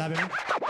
palabra.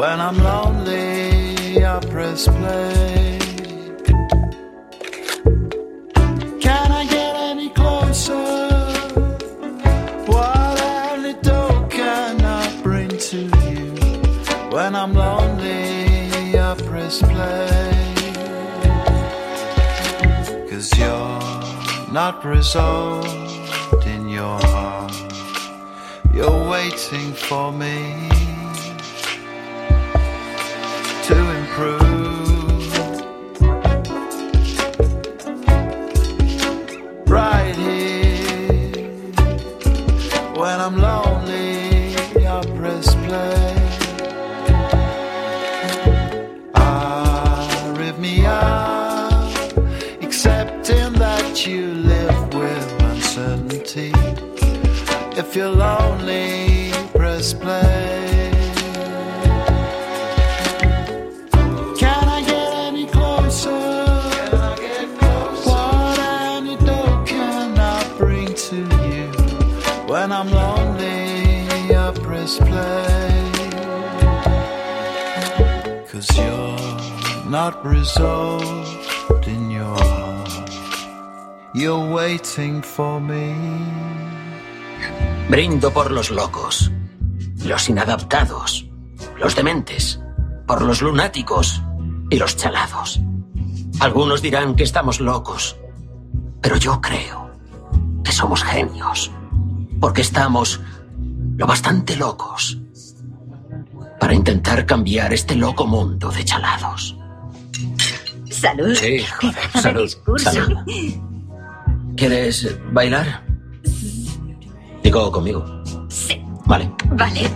When I'm lonely, I press play. Can I get any closer? What antidote can I bring to you? When I'm lonely, I press play. Cause you're not resolved in your heart. You're waiting for me Right here, when I'm lonely, I press play. Ah, Arrhythmia, accepting that you live with uncertainty. If you're not resolved in your heart. You're waiting for me. Brindo por los locos, los inadaptados, los dementes, por los lunáticos y los chalados. Algunos dirán que estamos locos, pero yo creo que somos genios, porque estamos lo bastante locos para intentar cambiar este loco mundo de chalados. Salud. Sí, joder, salud, salud. ¿Quieres bailar? Digo conmigo. Sí. Vale. Vale.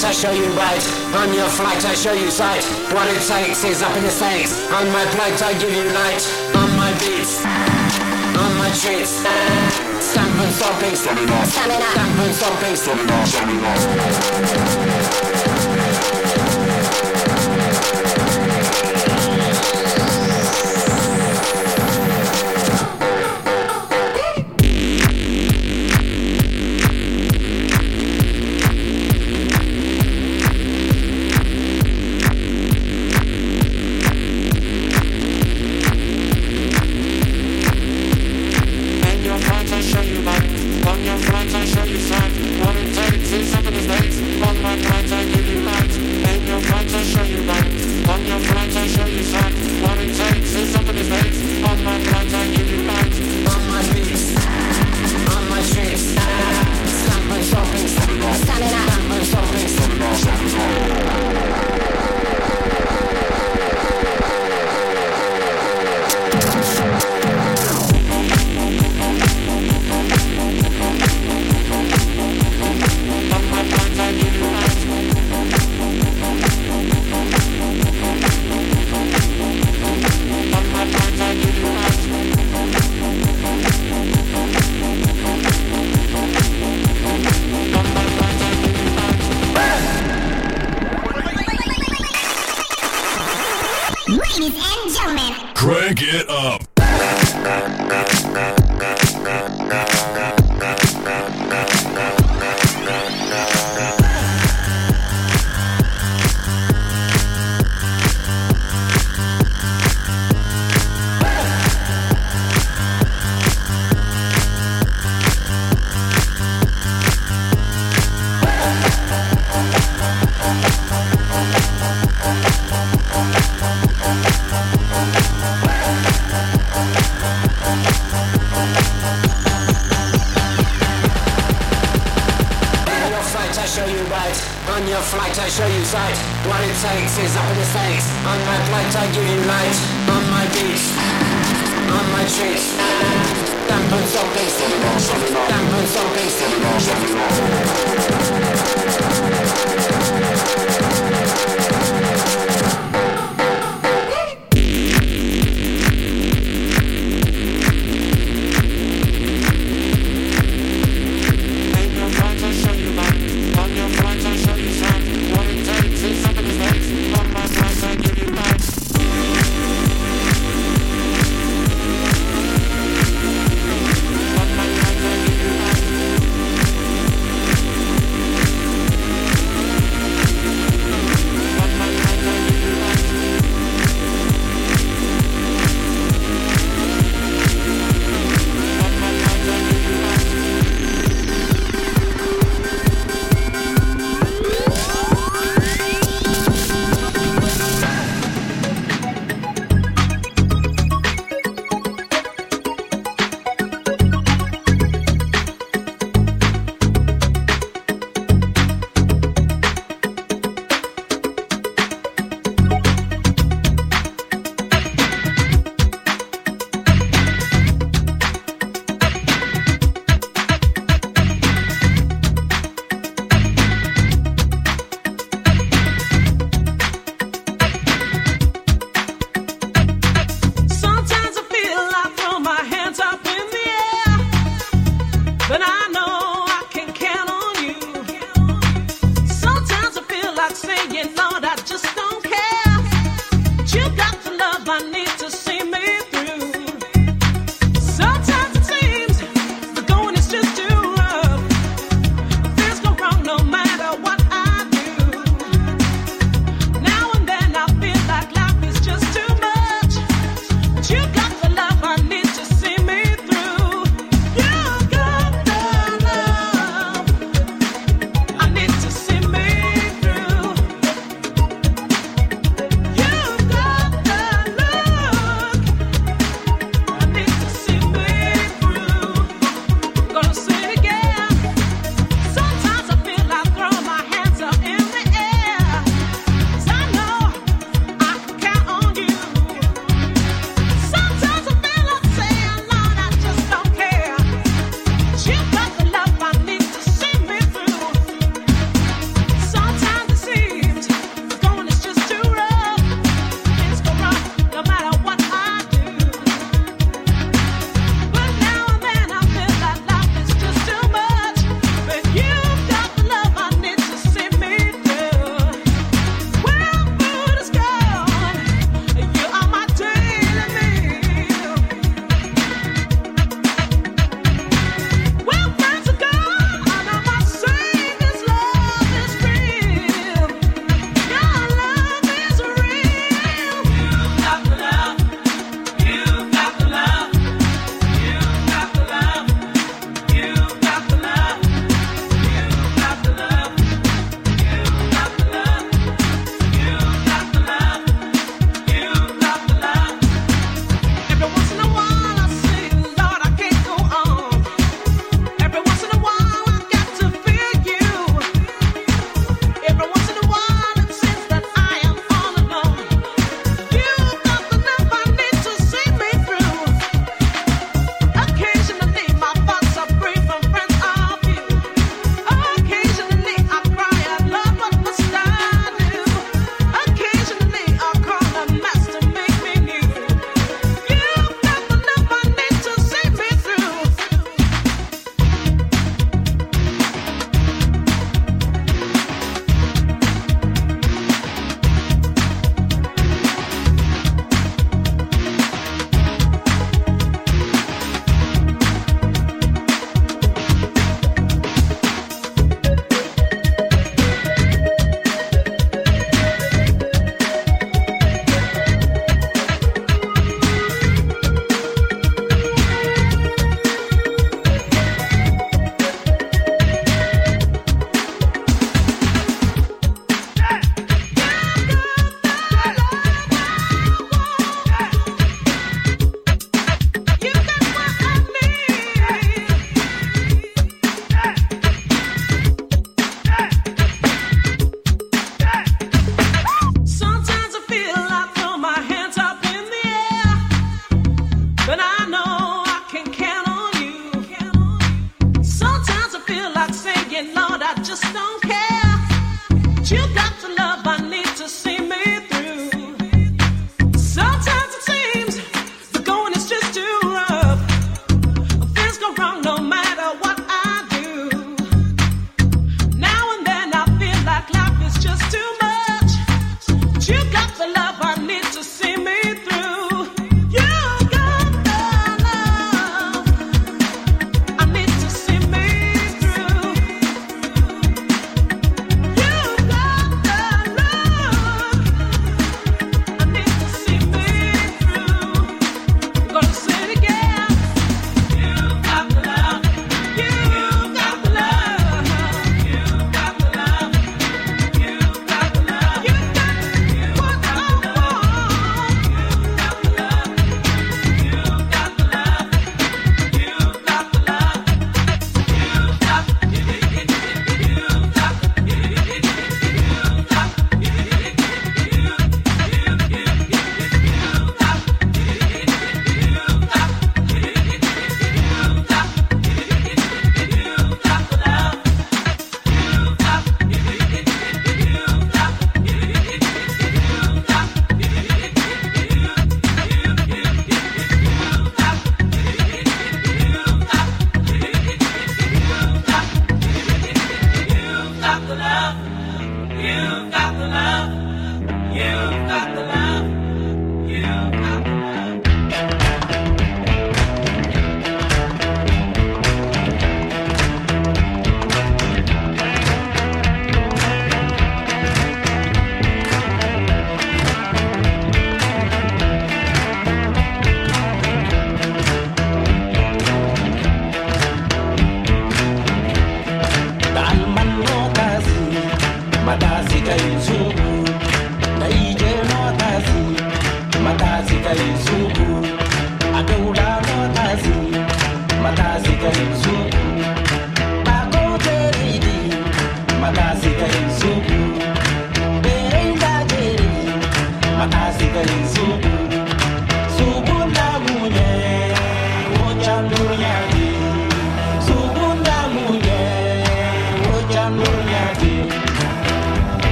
I show you right. On your flight, I show you sight. What it takes is up in the stakes. On my plate, I give you light. On my beats, on my treats. Stamp and stomping, stamp and stomping, In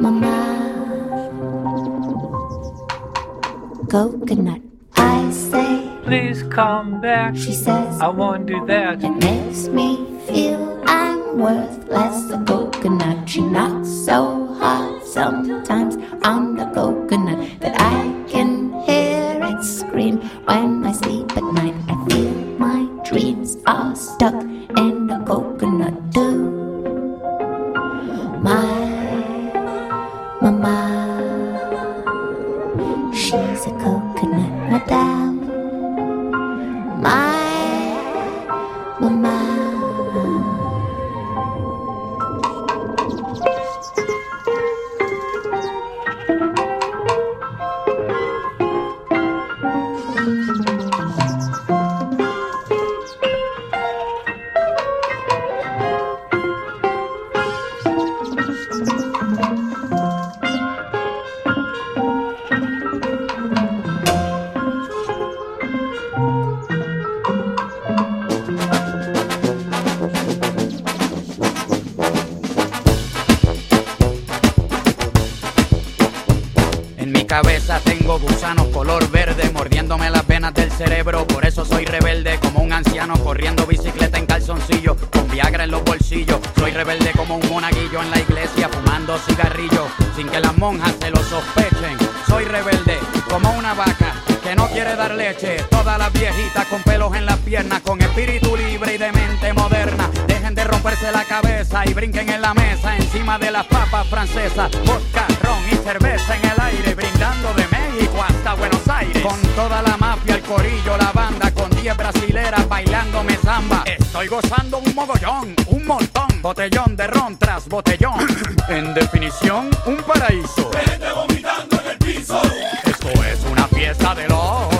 Mama, coconut. I say, Please come back. she says, I won't do that. it makes me feel I'm worth less. A coconut, she knocks so hard sometimes Con toda la mafia, el corillo, la banda, con 10 brasileras bailándome samba. Estoy gozando un mogollón, un montón. Botellón de ron tras botellón. en definición, un paraíso. Esto es una fiesta de locos.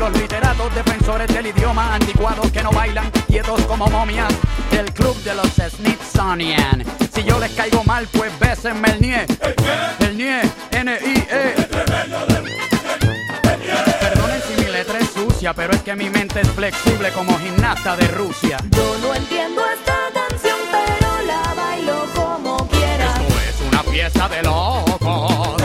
los literatos defensores del idioma anticuados que no bailan quietos como momias del club de los Smithsonian. Si yo les caigo mal, pues bésenme el nie. ¿El nie? N-I-E. Perdonen si mi letra es sucia, pero es que mi mente es flexible como gimnasta de Rusia. Yo no entiendo esta canción, pero la bailo como quiera. Esto es una fiesta de locos.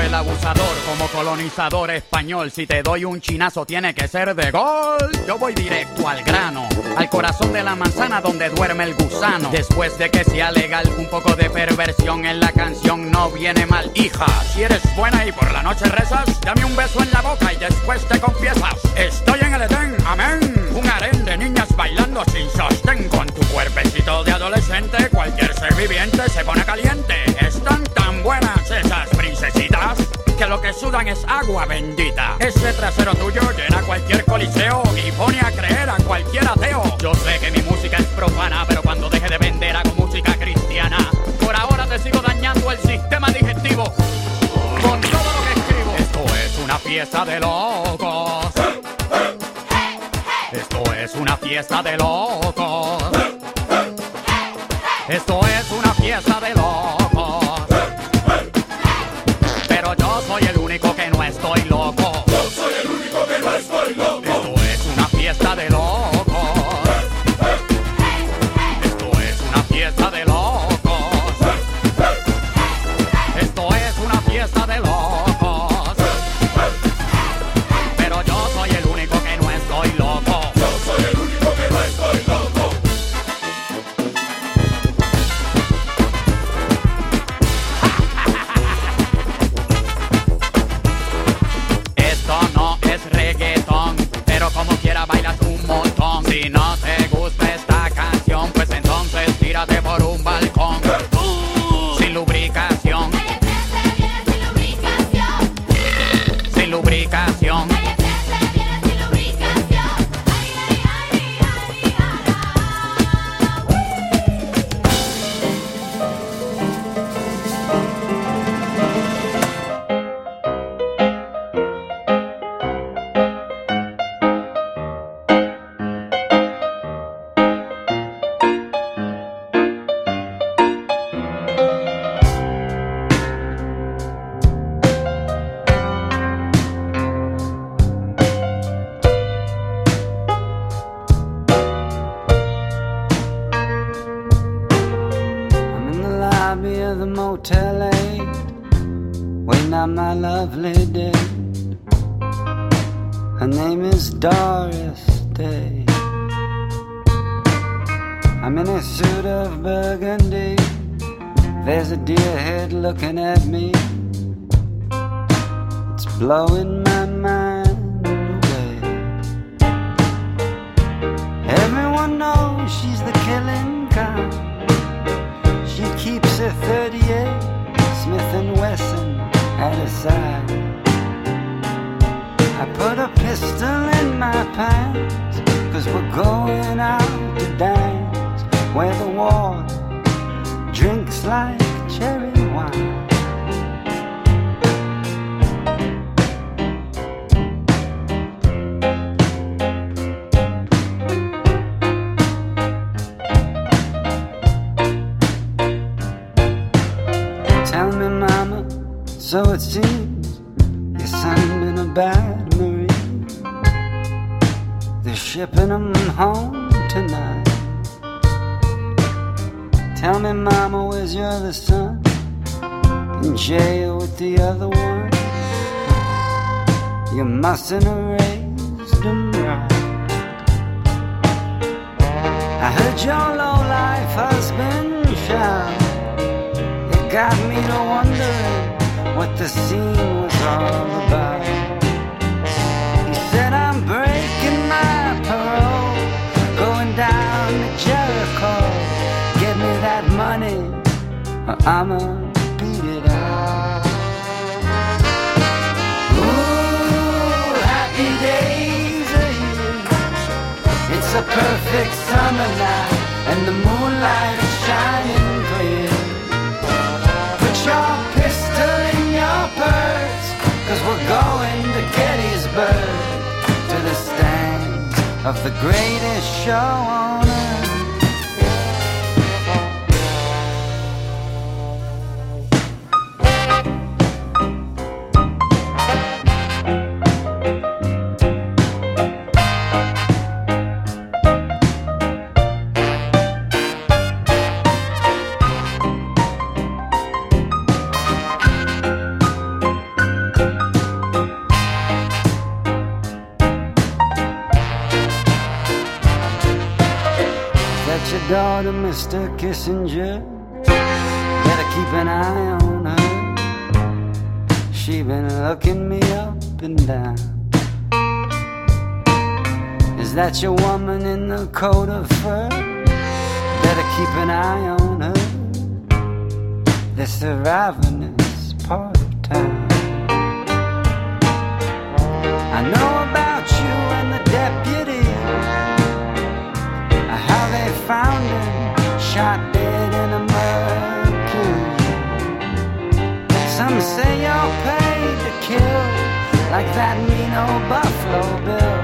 El abusador como colonizador español. Si te doy un chinazo tiene que ser de gol. Yo voy directo al grano, al corazón de la manzana donde duerme el gusano. Después de que sea legal, un poco de perversión en la canción no viene mal. Hija, si eres buena y por la noche rezas, dame un beso en la boca y después te confiesas. Estoy en el Edén, amén. Un harén de niñas bailando sin sostén con tu cuerpecito de adolescente. Cualquier ser viviente se pone caliente. Están tan buenas esas princesitas que lo que sudan es agua bendita. Ese trasero tuyo llena cualquier coliseo y pone a creer a cualquier ateo. Yo sé que mi música es profana, pero cuando deje de vender hago música cristiana. Por ahora te sigo dañando el sistema digestivo con todo lo que escribo. Esto es una fiesta de locos. Esto es una fiesta de locos. Esto es lubricación. Shipping him home tonight. Tell me, mama, where's your other son? In jail with the other one. You mustn't have raised him right. I heard your low life husband shout. It got me to wondering what the scene was all about. I'ma beat it out. Ooh, happy days are here. It's a perfect summer night, and the moonlight is shining clear. Put your pistol in your purse, cause we're going to Gettysburg, to the stands of the greatest show on Kissinger. Better keep an eye on her. She been looking me up and down. Is that your woman in the coat of fur? Better keep an eye on her. They're surviving this part of town. I know about kill, like that mean old Buffalo Bill.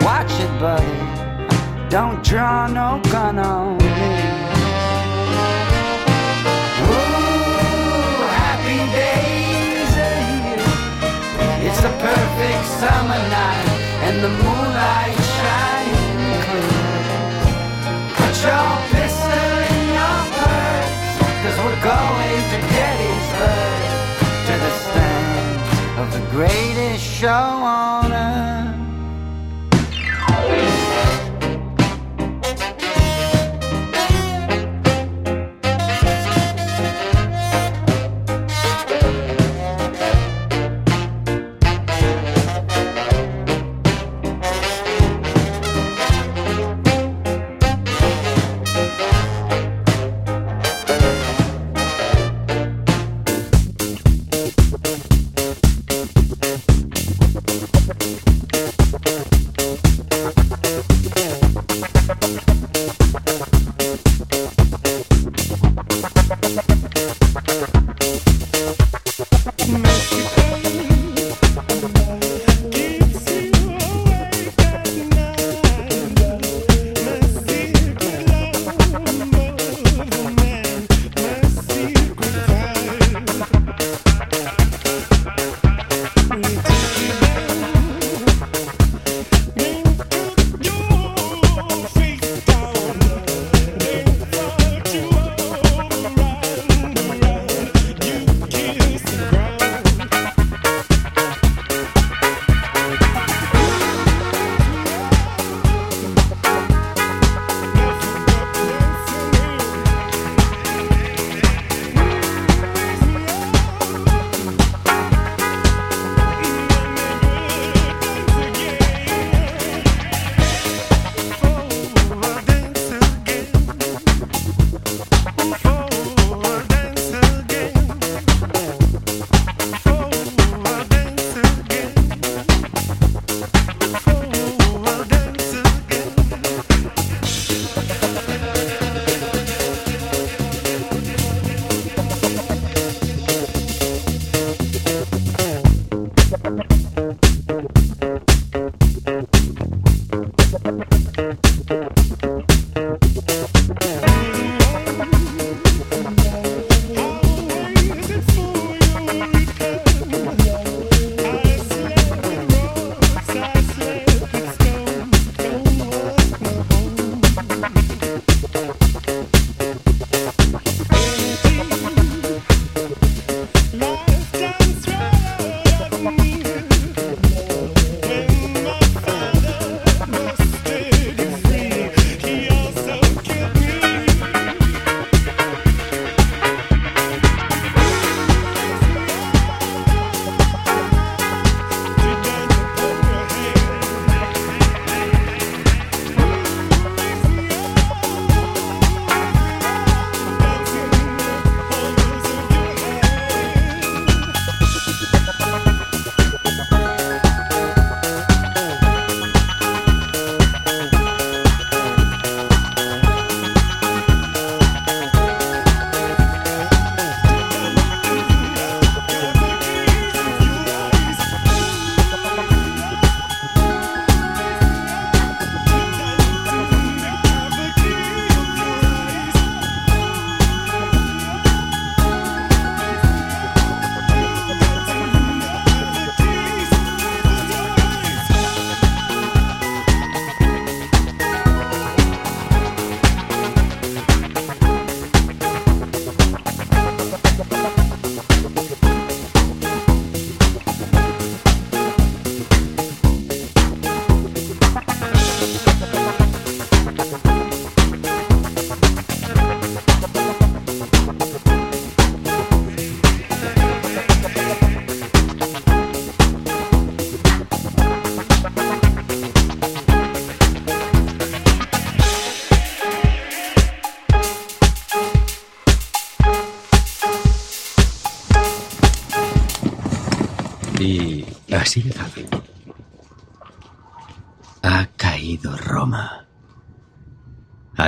Watch it, buddy. Don't draw no gun on me. Ooh, happy days are here. It's a perfect summer night, and the moonlight shining clear. Put your the greatest show on earth.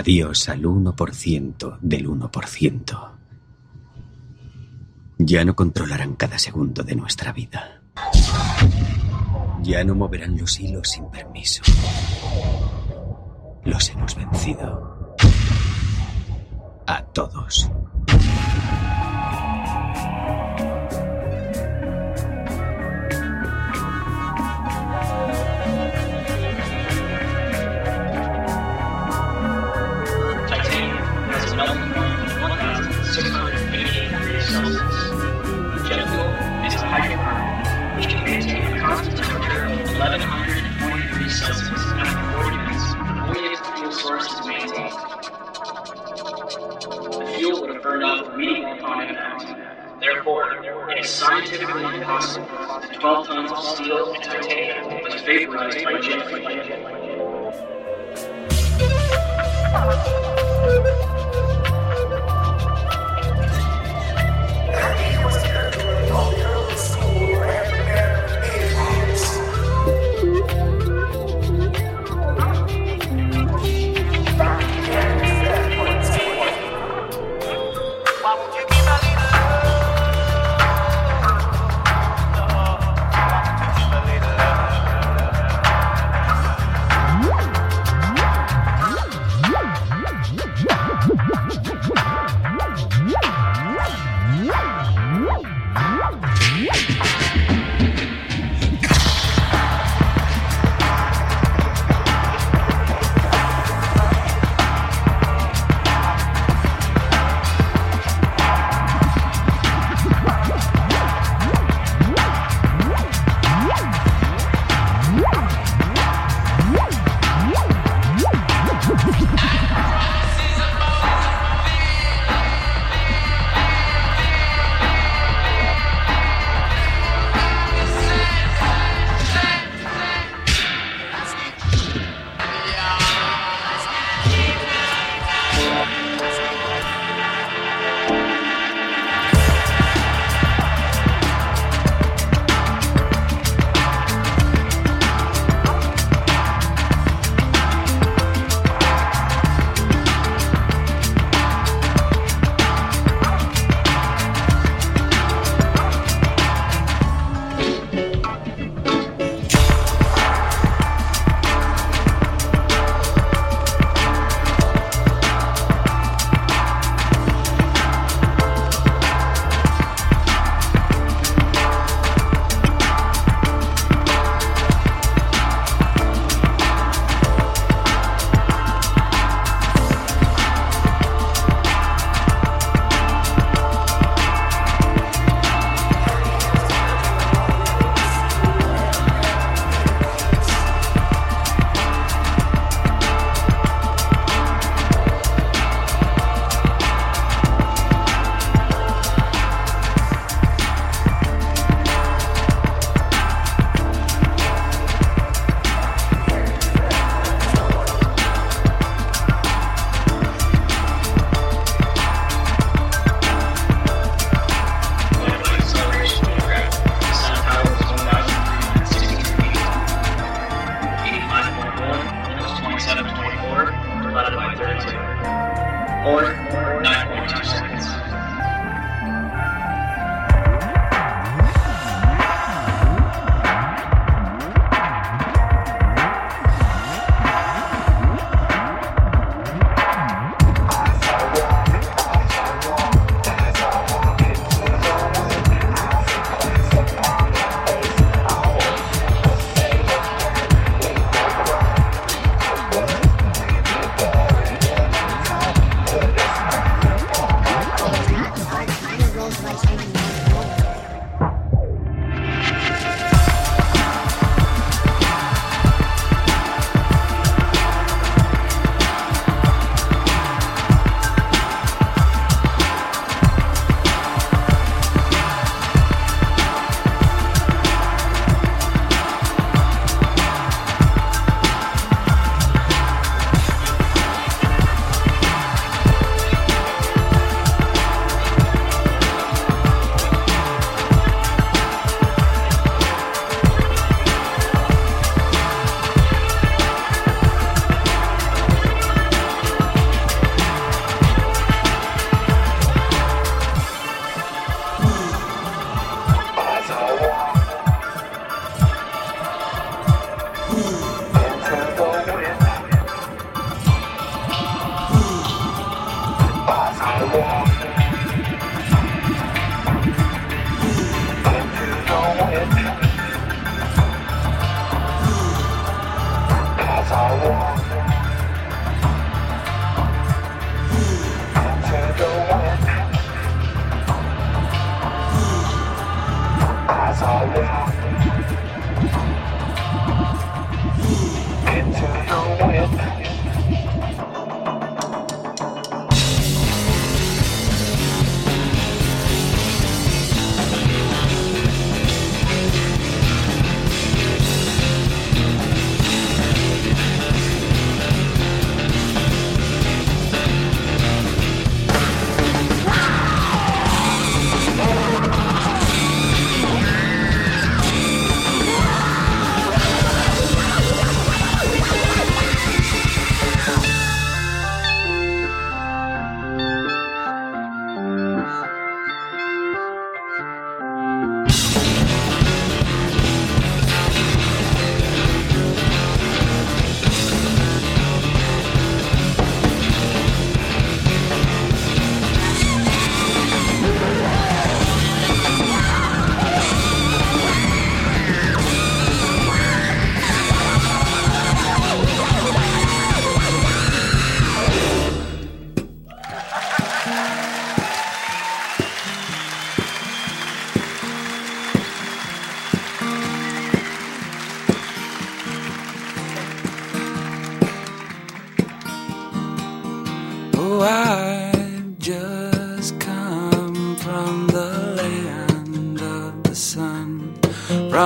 Adiós al 1% del 1%. Ya no controlarán cada segundo de nuestra vida. Ya no moverán los hilos sin permiso. Los hemos vencido. A todos. 12 tons of steel and titanium was vaporized by jet fuel.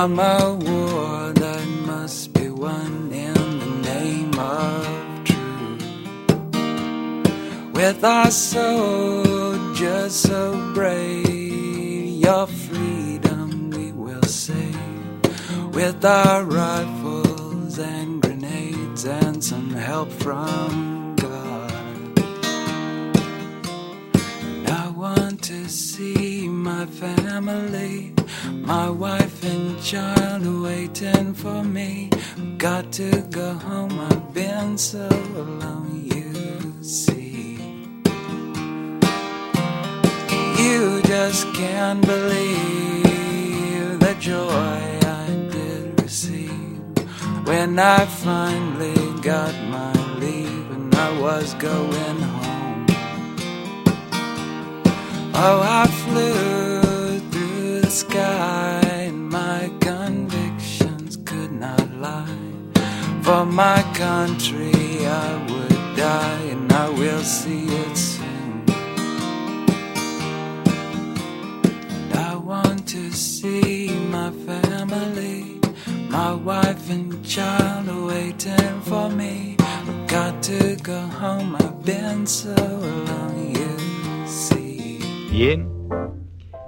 From a war that must be won in the name of truth. With our soldiers so brave, your freedom we will save. With our rifles and grenades and some help from God. I want to see my family, my wife and child waiting for me. Got to go home, I've been so alone, you see. You just can't believe the joy I did receive when I finally got my leave and I was going home. Oh, I flew sky and my convictions could not lie. For my country, I would die and I will see it soon. And I want to see my family, my wife and child waiting for me. I've got to go home, I've been so long, you see. Bien.